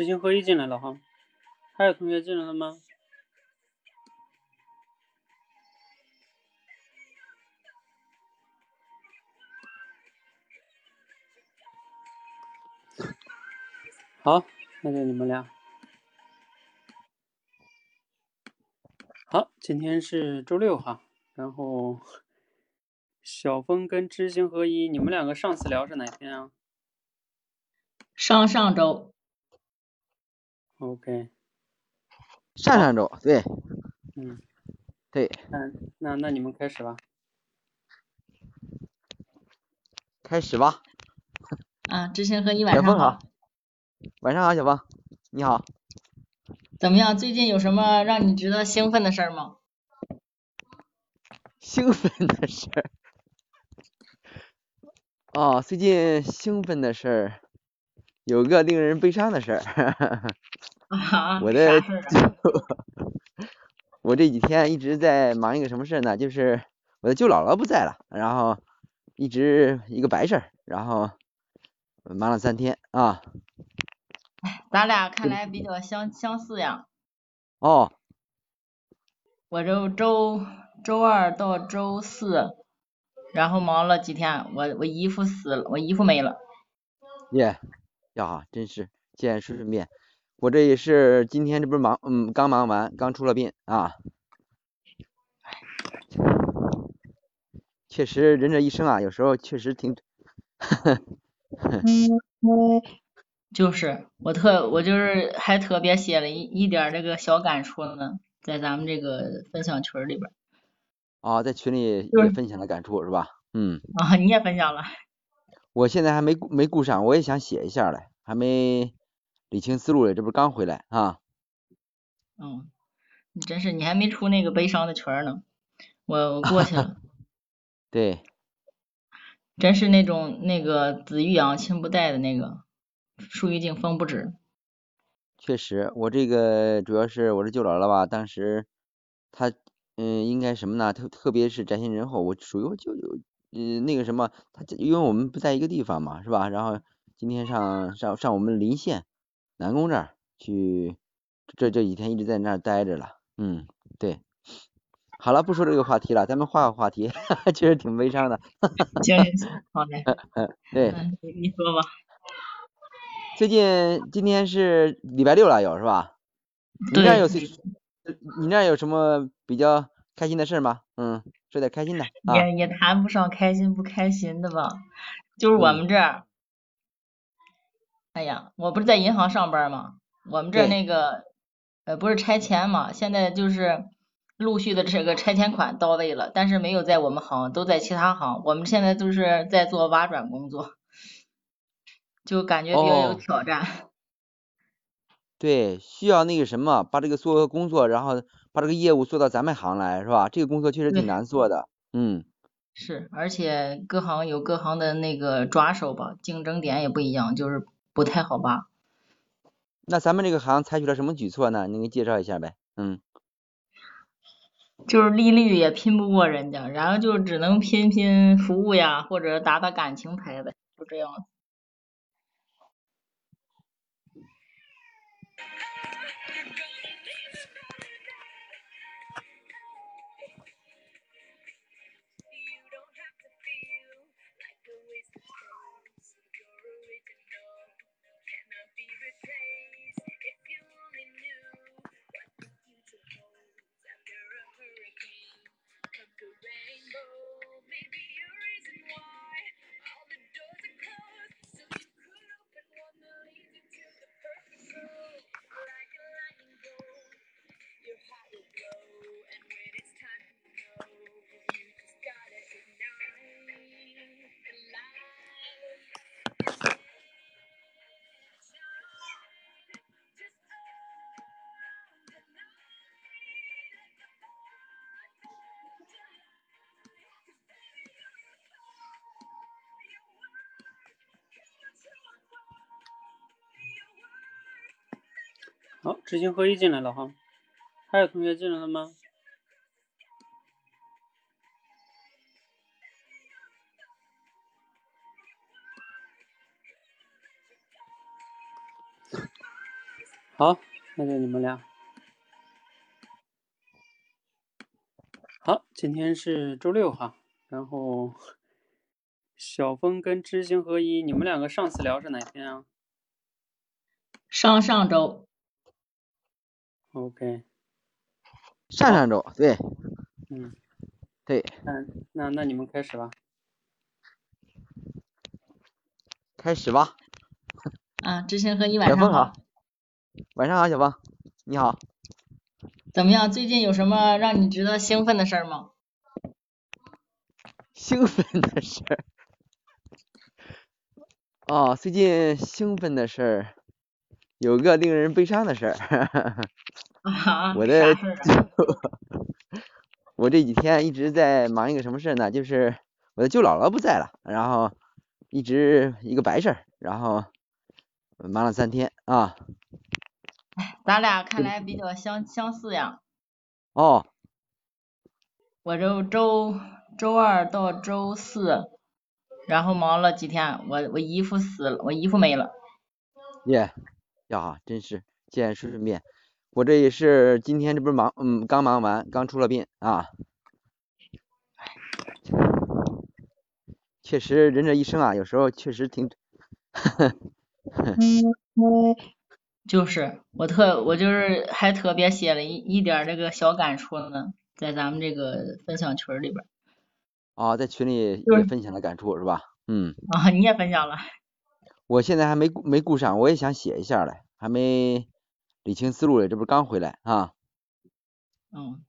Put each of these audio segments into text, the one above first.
知行合一进来了哈，还有同学进来了吗？好，那就你们俩。好，今天是周六哈，然后小峰跟知行合一，你们两个上次聊是哪天啊？上上周。OK。上上周，对。嗯。对。那那那你们开始吧。开始吧。啊，知行合一晚上好。晚上好，小芳，你好。怎么样？最近有什么让你值得兴奋的事儿吗？兴奋的事儿。哦，最近兴奋的事儿，有个令人悲伤的事儿。啊？我的，我这几天一直在忙一个什么事呢？就是我的舅姥姥不在了，然后一直一个白事儿，然后忙了三天啊。咱俩看来比较相相似呀。哦。我周周周二到周四，然后忙了几天，我我姨夫死了，我姨夫没了。耶，呀，真是见顺顺便。我这也是今天这不是忙，嗯，刚忙完，刚出了殡啊。确实，人这一生啊，有时候确实挺。就是我特我就是还特别写了一一点这个小感触呢，在咱们这个分享群里边。啊，在群里也分享了感触是吧？嗯。啊，你也分享了。我现在还没没顾上，我也想写一下嘞，还没理清思路嘞，这不是刚回来啊。嗯，你真是你还没出那个悲伤的圈呢，我我过去了。对。真是那种那个子欲养亲不待的那个。树欲静风不止。确实，我这个主要是我这舅姥姥吧，当时她嗯，应该什么呢？特特别是宅心仁厚，我属于我舅舅，嗯，那个什么，他因为我们不在一个地方嘛，是吧？然后今天上上上我们临县南宫这儿去，这这几天一直在那儿待着了，嗯，对。好了，不说这个话题了，咱们换个话题，确实挺悲伤的。好嘞。对。你说吧。最近今天是礼拜六了，有是吧？你那有你那有什么比较开心的事吗？嗯，说点开心的。也也谈不上开心不开心的吧，就是我们这儿，哎呀，我不是在银行上班吗？我们这那个呃不是拆迁嘛，现在就是陆续的这个拆迁款到位了，但是没有在我们行，都在其他行。我们现在都是在做挖转工作。就感觉比较有挑战。对，需要那个什么，把这个做个工作，然后把这个业务做到咱们行来，是吧？这个工作确实挺难做的。嗯。是，而且各行有各行的那个抓手吧，竞争点也不一样，就是不太好吧。那咱们这个行采取了什么举措呢？你给介绍一下呗。嗯。就是利率也拼不过人家，然后就只能拼拼服务呀，或者打打感情牌呗，就这样。好，知行合一进来了哈，还有同学进来了吗？好，那就你们俩。好，今天是周六哈，然后小峰跟知行合一，你们两个上次聊是哪天啊？上上周。OK。上上周，对。嗯。对。那那那你们开始吧。开始吧。啊，知行合一晚上好。好。晚上好，小芳，你好。怎么样？最近有什么让你值得兴奋的事儿吗？兴奋的事儿。哦，最近兴奋的事儿，有个令人悲伤的事儿。啊？我的。啥事儿啊？我这几天一直在忙一个什么事呢？就是我的舅姥姥不在了，然后一直一个白事儿，然后忙了三天啊。哎，咱俩看来比较相相似呀。哦。我就周周二到周四，然后忙了几天，我我姨夫死了，我姨夫没了。耶，呀哈，真是见事顺便。我这也是今天这不是忙，嗯，刚忙完，刚出了殡啊。确实，人这一生啊，有时候确实挺。就是我特我就是还特别写了一一点这个小感触呢，在咱们这个分享群里边。哦，在群里也分享了感触是吧？嗯。啊，你也分享了。我现在还没没顾上，我也想写一下嘞，还没理清思路嘞，这不是刚回来啊。嗯，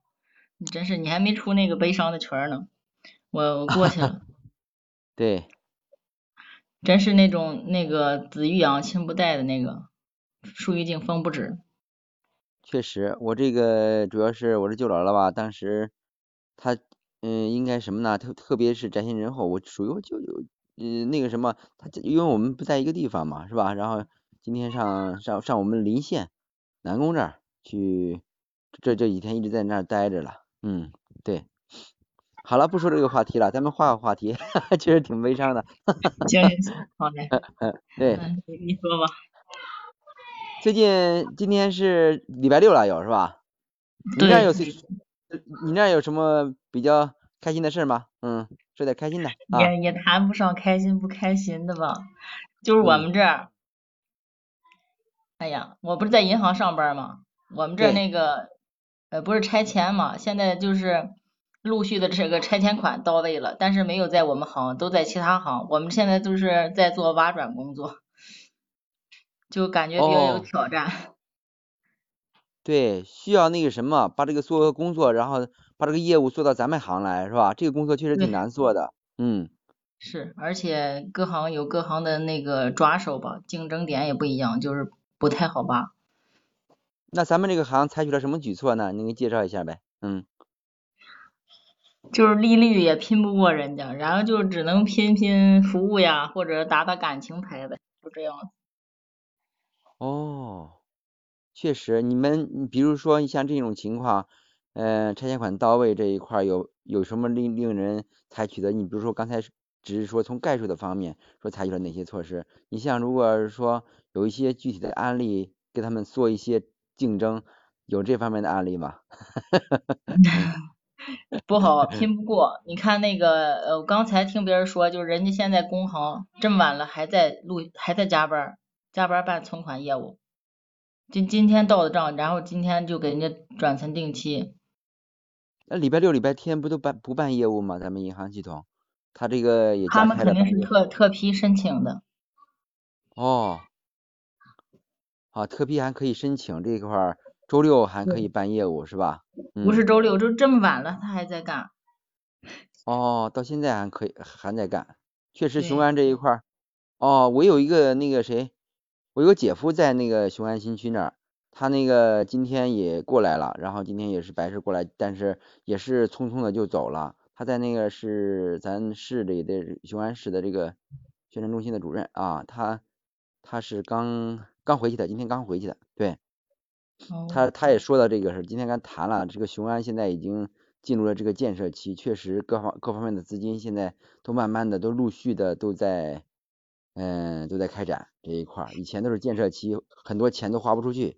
你真是你还没出那个悲伤的圈呢，我我过去了。对。真是那种那个子欲养亲不待的那个。树欲静风不止。确实，我这个主要是我这舅姥姥吧，当时她嗯应该什么呢？特特别是宅心仁厚，我属于我舅舅嗯那个什么，他因为我们不在一个地方嘛，是吧？然后今天上上上我们临县南宫这儿去，这这几天一直在那儿待着了。嗯，对。好了，不说这个话题了，咱们换个话题，其实挺悲伤的。好嘞。嗯，对。嗯，你说吧。最近今天是礼拜六了，有是吧？你那有你那有什么比较开心的事吗？嗯，说点开心的。啊、也也谈不上开心不开心的吧，就是我们这儿，嗯、哎呀，我不是在银行上班吗？我们这儿那个呃不是拆迁嘛，现在就是陆续的这个拆迁款到位了，但是没有在我们行，都在其他行。我们现在都是在做挖转工作。就感觉比较有挑战、哦。对，需要那个什么，把这个所有的工作，然后把这个业务做到咱们行来，是吧？这个工作确实挺难做的。嗯。是，而且各行有各行的那个抓手吧，竞争点也不一样，就是不太好吧。那咱们这个行采取了什么举措呢？你给介绍一下呗。嗯。就是利率也拼不过人家，然后就只能拼拼服务呀，或者打打感情牌呗，就这样。哦，确实，你们比如说你像这种情况，呃，拆迁款到位这一块有有什么令令人采取的？你比如说刚才只是说从概述的方面说采取了哪些措施？你像如果是说有一些具体的案例，跟他们做一些竞争，有这方面的案例吗？不好，拼不过。你看那个，呃，我刚才听别人说，就是人家现在工行这么晚了还在录，还在加班。加班办存款业务，今今天到的账，然后今天就给人家转成定期。那礼拜六、礼拜天不都办不办业务吗？咱们银行系统，他这个也他们肯定是特特批申请的。哦，啊，特批还可以申请这一块儿，周六还可以办业务是吧？嗯、不是周六，就这么晚了，他还在干。哦，到现在还可以还在干，确实雄安这一块儿，哦，我有一个那个谁。我有个姐夫在那个雄安新区那儿，他那个今天也过来了，然后今天也是白事过来，但是也是匆匆的就走了。他在那个是咱市里的雄安市的这个宣传中心的主任啊，他他是刚刚回去的，今天刚回去的，对，他他也说到这个事，今天跟谈了，这个雄安现在已经进入了这个建设期，确实各方各方面的资金现在都慢慢的都陆续的都在。嗯，都在开展这一块儿，以前都是建设期，很多钱都花不出去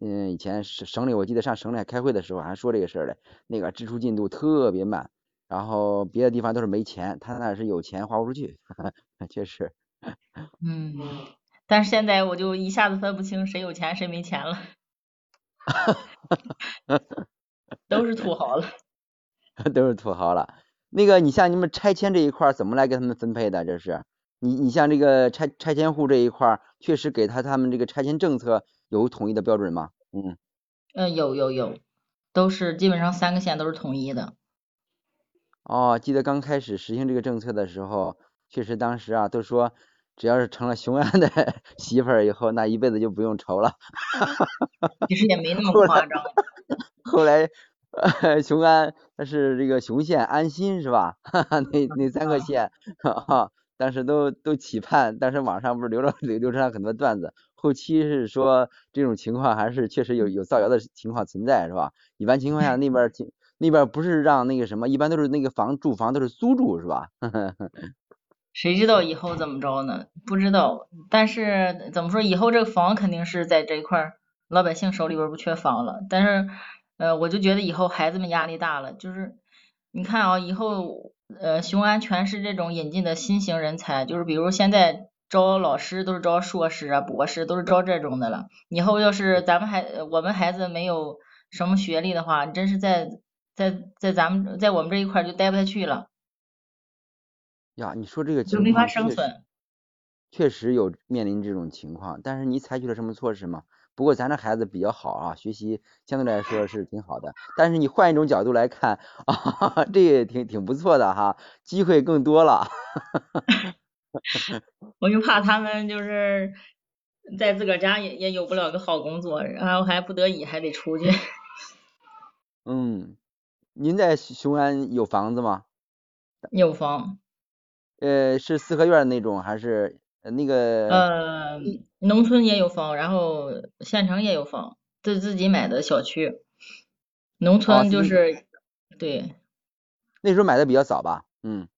嗯，以前省省里我记得上省里开会的时候还说这个事儿嘞，那个支出进度特别慢，然后别的地方都是没钱，他那是有钱花不出去，确实。嗯，但是现在我就一下子分不清谁有钱谁没钱了，都是土豪了。都是土豪了。那个，你像你们拆迁这一块怎么来给他们分配的？这是你你像这个拆拆迁户这一块，确实给他他们这个拆迁政策有统一的标准吗？嗯。嗯，有有有，都是基本上三个县都是统一的。哦，记得刚开始实行这个政策的时候，确实当时啊都说，只要是成了雄安的 媳妇儿以后，那一辈子就不用愁了。其实也没那么夸张。后来。雄安，那是这个雄县安新是吧？那那三个县，哈，当时都都期盼，但是网上不是流了流流传很多段子，后期是说这种情况还是确实有有造谣的情况存在是吧？一般情况下那边那边不是让那个什么，一般都是那个房住房都是租住是吧？谁知道以后怎么着呢？不知道，但是怎么说，以后这个房肯定是在这一块老百姓手里边不缺房了，但是。呃，我就觉得以后孩子们压力大了，就是你看啊，以后呃雄安全是这种引进的新型人才，就是比如现在招老师都是招硕士啊、博士，都是招这种的了。以后要是咱们孩我们孩子没有什么学历的话，真是在在在咱们在我们这一块就待不下去了。呀，你说这个就没法生存。确实有面临这种情况，但是你采取了什么措施吗？不过咱这孩子比较好啊，学习相对来说是挺好的。但是你换一种角度来看啊，这也挺挺不错的哈，机会更多了。我就怕他们就是在自个儿家也也有不了个好工作，然后还不得已还得出去。嗯，您在雄安有房子吗？有房。呃，是四合院那种还是？那个呃，农村也有房，然后县城也有房，自自己买的小区。农村就是对。那时候买的比较早吧？嗯。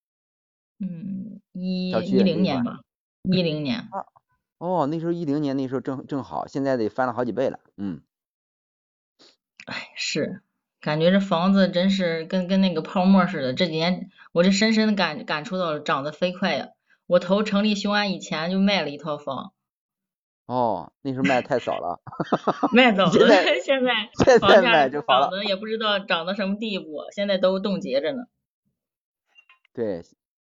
嗯，一一零年吧，一零年。哦，那时候一零年那时候正正好，现在得翻了好几倍了。嗯。哎，是，感觉这房子真是跟跟那个泡沫似的，这几年我这深深的感感触到了，涨得飞快呀。我投成立雄安以前就卖了一套房。哦，那时候卖的太早了。卖早了，现在现在房价涨的也不知道涨到什么地步，现在都冻结着呢。对，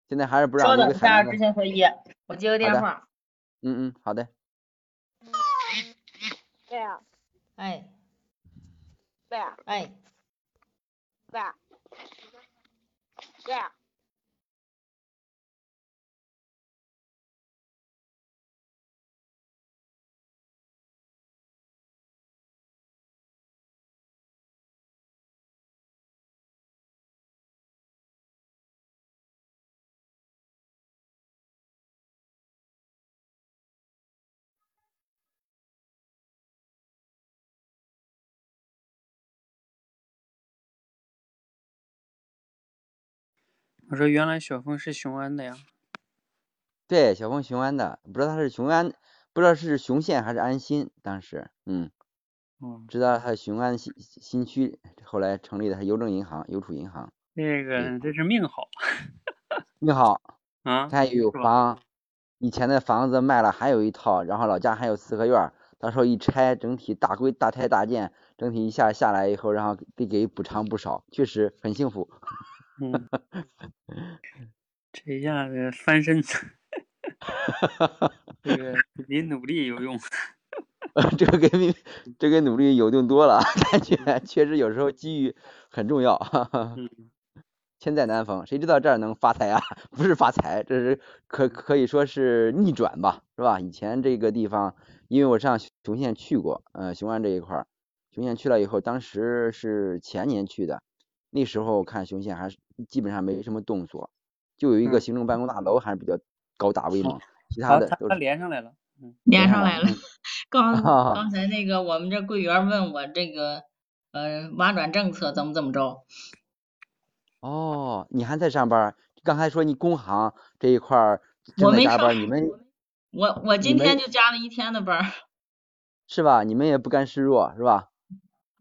现在还是不让。稍等一下，执行会议，我接个电话。嗯嗯，好的。对啊。哎。对啊。哎。对啊。对啊。我说原来小峰是雄安的呀？对，小峰雄安的，不知道他是雄安，不知道是雄县还是安新，当时，嗯，嗯，知道他雄安新新区，后来成立的是邮政银行、邮储银行。那个这是命好，命好啊！他有房，以前的房子卖了，还有一套，然后老家还有四合院，到时候一拆，整体大规大拆大建，整体一下下来以后，然后得给补偿不少，确实很幸福。嗯，这一下子翻身，这个 比努力有用。这个比这个努力有用多了，感觉确实有时候机遇很重要。嗯。千载难逢，谁知道这儿能发财啊？不是发财，这是可可以说是逆转吧，是吧？以前这个地方，因为我上雄县去过，呃，雄安这一块儿，雄县去了以后，当时是前年去的。那时候看雄县还是基本上没什么动作，就有一个行政办公大楼还是比较高大威猛，其他的都他连上来了，连上来了。刚 刚才那个我们这柜员问我这个呃挖转政策怎么怎么着？哦，你还在上班？刚才说你工行这一块儿正在加班，你们我我今天就加了一天的班。是吧？你们也不甘示弱，是吧？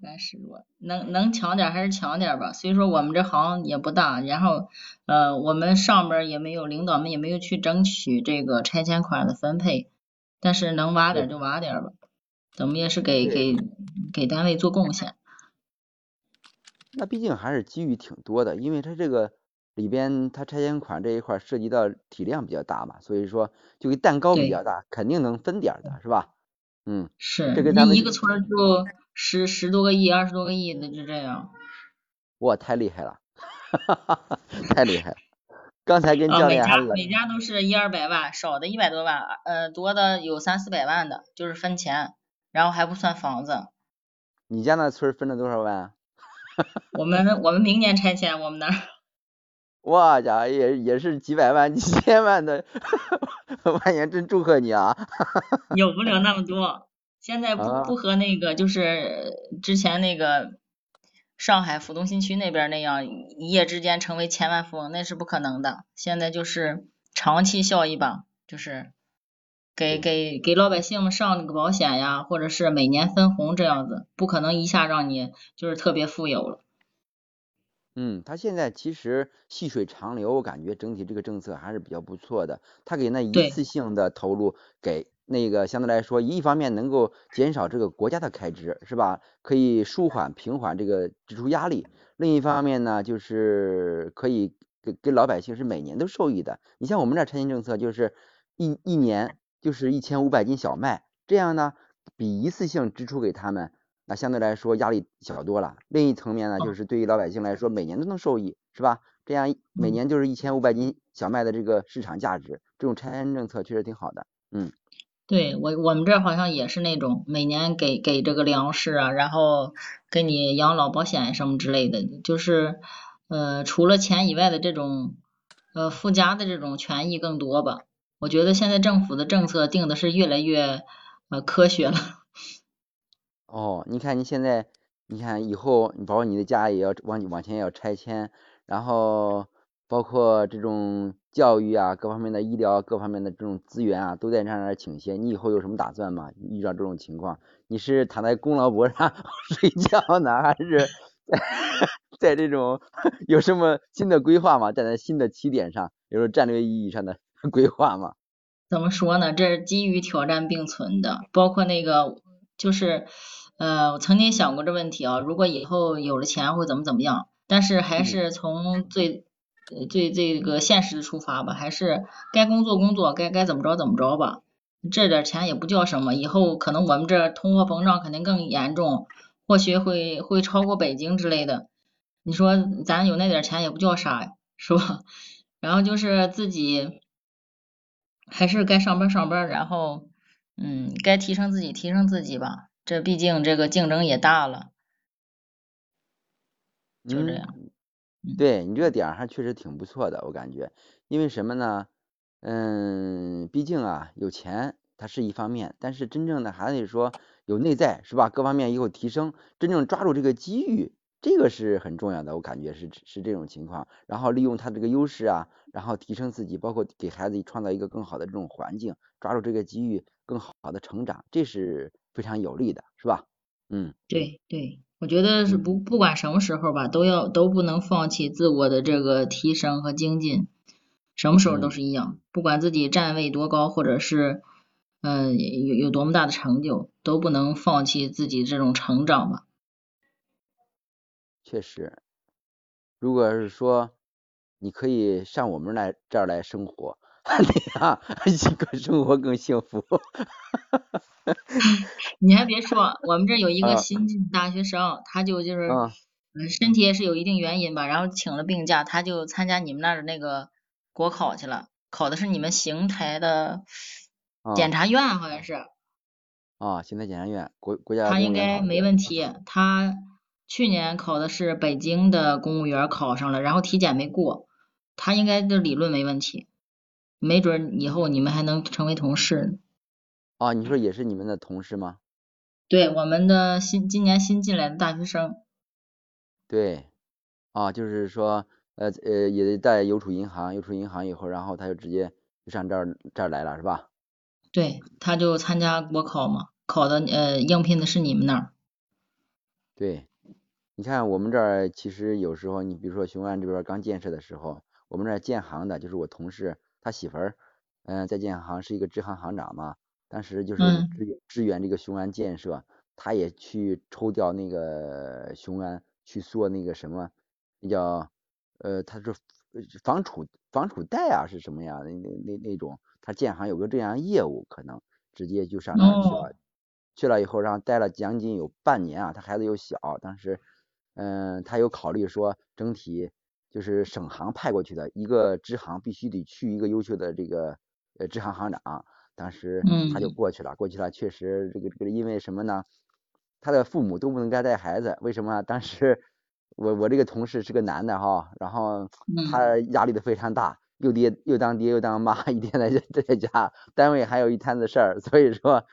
不甘示弱，能能强点还是强点吧。所以说我们这行也不大，然后呃，我们上边也没有领导们也没有去争取这个拆迁款的分配，但是能挖点就挖点吧，怎么也是给给给单位做贡献。那毕竟还是机遇挺多的，因为它这个里边它拆迁款这一块涉及到体量比较大嘛，所以说就跟蛋糕比较大，肯定能分点的是吧？嗯，是，这跟咱们一个村儿就十十多个亿、二十多个亿的就这样。哇，太厉害了，哈哈哈，太厉害了。刚才跟教练还聊，每家都是一二百万，少的一百多万，呃，多的有三四百万的，就是分钱，然后还不算房子。你家那村儿分了多少万啊？我们我们明年拆迁，我们那儿哇家，也也是几百万、几千万的，万言真祝贺你啊！有不了那么多。现在不啊不和那个就是之前那个上海浦东新区那边那样一夜之间成为千万富翁，那是不可能的。现在就是长期效益吧，就是给给给老百姓们上那个保险呀，或者是每年分红这样子，不可能一下让你就是特别富有了。嗯，他现在其实细水长流，我感觉整体这个政策还是比较不错的。他给那一次性的投入，给那个相对来说，一方面能够减少这个国家的开支，是吧？可以舒缓平缓这个支出压力。另一方面呢，就是可以给给老百姓是每年都受益的。你像我们这儿拆迁政策，就是一一年就是一千五百斤小麦，这样呢，比一次性支出给他们。那相对来说压力小多了。另一层面呢，就是对于老百姓来说，每年都能受益，是吧？这样每嗯年就是一千五百斤小麦的这个市场价值，这种拆迁政策确实挺好的。嗯，对我我们这儿好像也是那种每年给给这个粮食啊，然后给你养老保险什么之类的，就是呃除了钱以外的这种呃附加的这种权益更多吧。我觉得现在政府的政策定的是越来越呃科学了。哦，你看你现在，你看以后，你包括你的家也要往往前要拆迁，然后包括这种教育啊，各方面的医疗各方面的这种资源啊，都在那儿倾斜。你以后有什么打算吗？遇到这种情况，你是躺在功劳簿上 睡觉呢，还是在 在这种有什么新的规划吗？站在新的起点上，有时候战略意义上的 规划吗？怎么说呢？这是基于挑战并存的，包括那个就是呃，我曾经想过这问题啊，如果以后有了钱会怎么怎么样？但是还嗯是从最呃最这个现实的出发吧，还是该工作工作，该该怎么着怎么着吧。这点钱也不叫什么，以后可能我们这儿通货膨胀肯定更严重，或许会会超过北京之类的。你说咱有那点钱也不叫啥呀，是吧？然后就是自己还是该上班上班，然后嗯，该提升自己提升自己吧。这毕竟这个竞争也大了，就这嗯样。嗯对你这个点儿还确实挺不错的，我感觉，因为什么呢？嗯，毕竟啊，有钱它是一方面，但是真正的还得说有内在，是吧？各方面也有提升，真正抓住这个机遇，这个是很重要的，我感觉是是这种情况。然后利用他这个优势啊，然后提升自己，包括给孩子创造一个更好的这种环境，抓住这个机遇，更好的成长，这是非常有利的，是吧？嗯。对对，我觉得是嗯。不不管什么时候吧，都要都不能放弃自我的这个提升和精进，什么时候都嗯。是一样，不管自己站位多高，或者是嗯、呃有有多么大的成就，都不能放弃自己这种成长吧。确实，如果是说你可以上我们来这儿来生活，那样更生活更幸福。你还别说，我们这儿有一个啊新进大学生，他就就是身体也是有一定原因吧，然后请了病假，他就参加你们那儿的那个国考去了，考的是你们邢台的啊检察院，好像是。啊，邢台检察院国国家他应该没问题。他去年考的是北京的公务员，考上了，然后体检没过，他应该的理论没问题，没准以后你们还能成为同事。啊，你说也是你们的同事吗？对，我们的新今年新进来的大学生，对，啊，就是说呃呃也在邮储银行，邮储银行以后，然后他就直接就上这儿这儿来了，是吧？对，他就参加国考嘛，考的呃应聘的是你们那儿。对，你看我们这儿其实有时候，你比如说雄安这边刚建设的时候，我们这儿建行的，就是我同事他媳妇儿，嗯，在建行是一个支行行长嘛，当时就是支援支援这个雄安建设，他也去抽调那个雄安去做那个什么，那叫呃，他是防储防储贷啊是什么呀？那那那那种，他建行有个这样业务，可能直接就上那儿去了。去了以后，然后待了将近有半年啊，他孩子又小，当时，嗯，他有考虑说，整体就是省行派过去的一个支行必须得去一个优秀的这个呃支行行长，当时他就过去了，过去了，确实这个这个因为什么呢？他的父母都不能该带孩子，为什么？当时 我我这个同事是个男的哈，然后他压力都非常大。又爹又当爹又当妈，一天在在家，单位还有一摊子事儿，所以说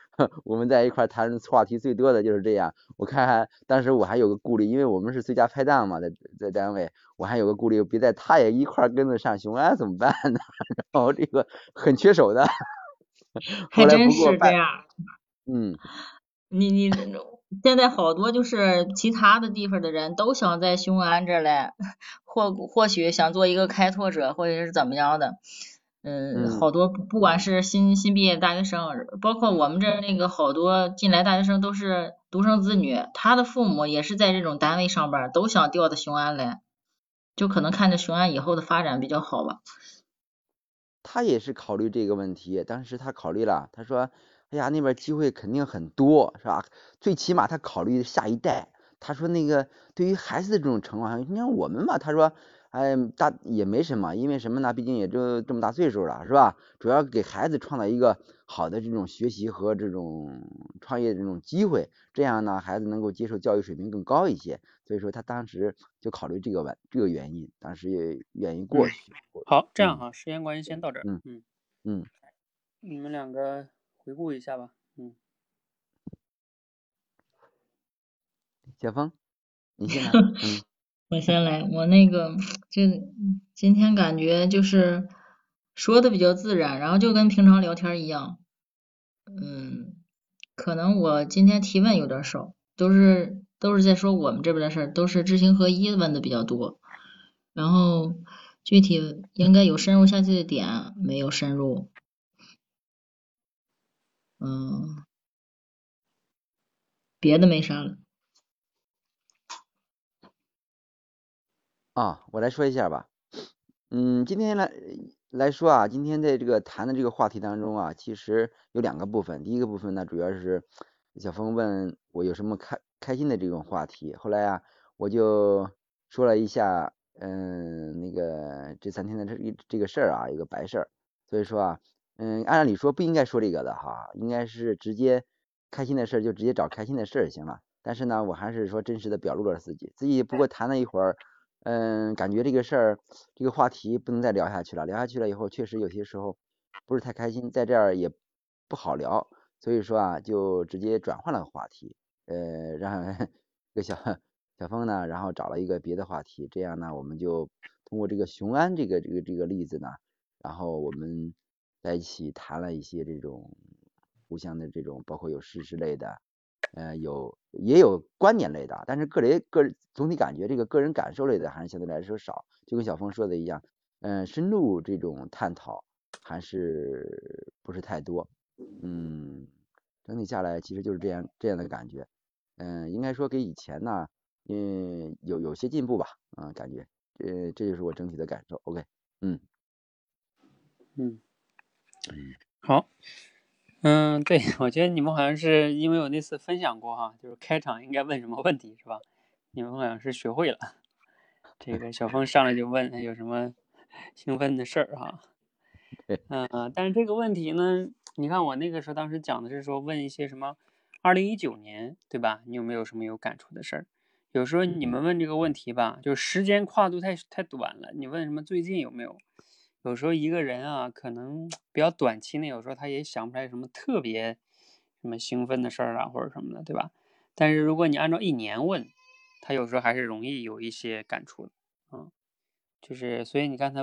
我们在一块谈话题最多的就是这样。我看当时我还有个顾虑，因为我们是最佳拍档嘛，在在单位，我还有个顾虑，别在他也一块跟着上雄安怎么办呢？然后这个很缺手的，还真是这样。嗯，你你。现在好多就是其他的地方的人都想在雄安这来，或或许想做一个开拓者，或者是怎么样的，嗯，好多不管是新新毕业大学生，包括我们这那个好多进来大学生都是独生子女，他的父母也是在这种单位上班，都想调到雄安来，就可能看着雄安以后的发展比较好吧。他也是考虑这个问题，当时他考虑了，他说。哎呀，那边机会肯定很多，是吧？最起码他考虑下一代。他说那个对于孩子的这种情况，你看我们嘛，他说，哎，大也没什么，因为什么呢？毕竟也就这么大岁数了，是吧？主要给孩子创造一个好的这种学习和这种创业的这种机会，这样呢，孩子能够接受教育水平更高一些。所以说他当时就考虑这个问这个原因，当时也愿意过去。好，这样哈，时间关系先到这儿。嗯嗯嗯，你们两个。回顾一下吧，嗯，小峰，你先来，嗯，我先来，我那个就今天感觉就是说的比较自然，然后就跟平常聊天一样，嗯，可能我今天提问有点少，都是都是在说我们这边的事儿，都是知行合一问的比较多，然后具体应该有深入下去的点没有深入。嗯，别的没啥了。啊，我来说一下吧。嗯，今天来来说啊，今天在这个谈的这个话题当中啊，其实有两个部分。第一个部分呢，主要是小峰问我有什么开开心的这种话题。后来啊，我就说了一下，嗯，那个这三天的这这个事儿啊，一个白事儿。所以说啊。嗯，按理说不应该说这个的哈，应该是直接开心的事就直接找开心的事儿行了。但是呢，我还是说真实的表露了自己，自己不过谈了一会儿，嗯，感觉这个事儿这个话题不能再聊下去了，聊下去了以后确实有些时候不是太开心，在这儿也不好聊，所以说啊，就直接转换了话题，呃，让这个小小峰呢，然后找了一个别的话题，这样呢，我们就通过这个雄安这个这个这个例子呢，然后我们。在一起谈了一些这种互相的这种，包括有事实类的，呃，有也有观点类的，但是个人个人总体感觉这个个人感受类的还是相对来说少，就跟小峰说的一样，嗯，深入这种探讨还是不是太多，嗯，整体下来其实就是这样这样的感觉，嗯，应该说给以前呢，嗯，有有些进步吧，啊，感觉，呃，这就是我整体的感受，OK，嗯，嗯。好，嗯，对，我觉得你们好像是因为我那次分享过哈，就是开场应该问什么问题是吧？你们好像是学会了。这个小峰上来就问有什么兴奋的事儿哈。嗯，但是这个问题呢，你看我那个时候当时讲的是说问一些什么，二零一九年对吧？你有没有什么有感触的事儿？有时候你们问这个问题吧，就时间跨度太太短了。你问什么最近有没有？有时候一个人啊，可能比较短期内，有时候他也想不出来什么特别什么兴奋的事儿啊，或者什么的，对吧？但是如果你按照一年问，他有时候还是容易有一些感触的，嗯，就是所以你刚才。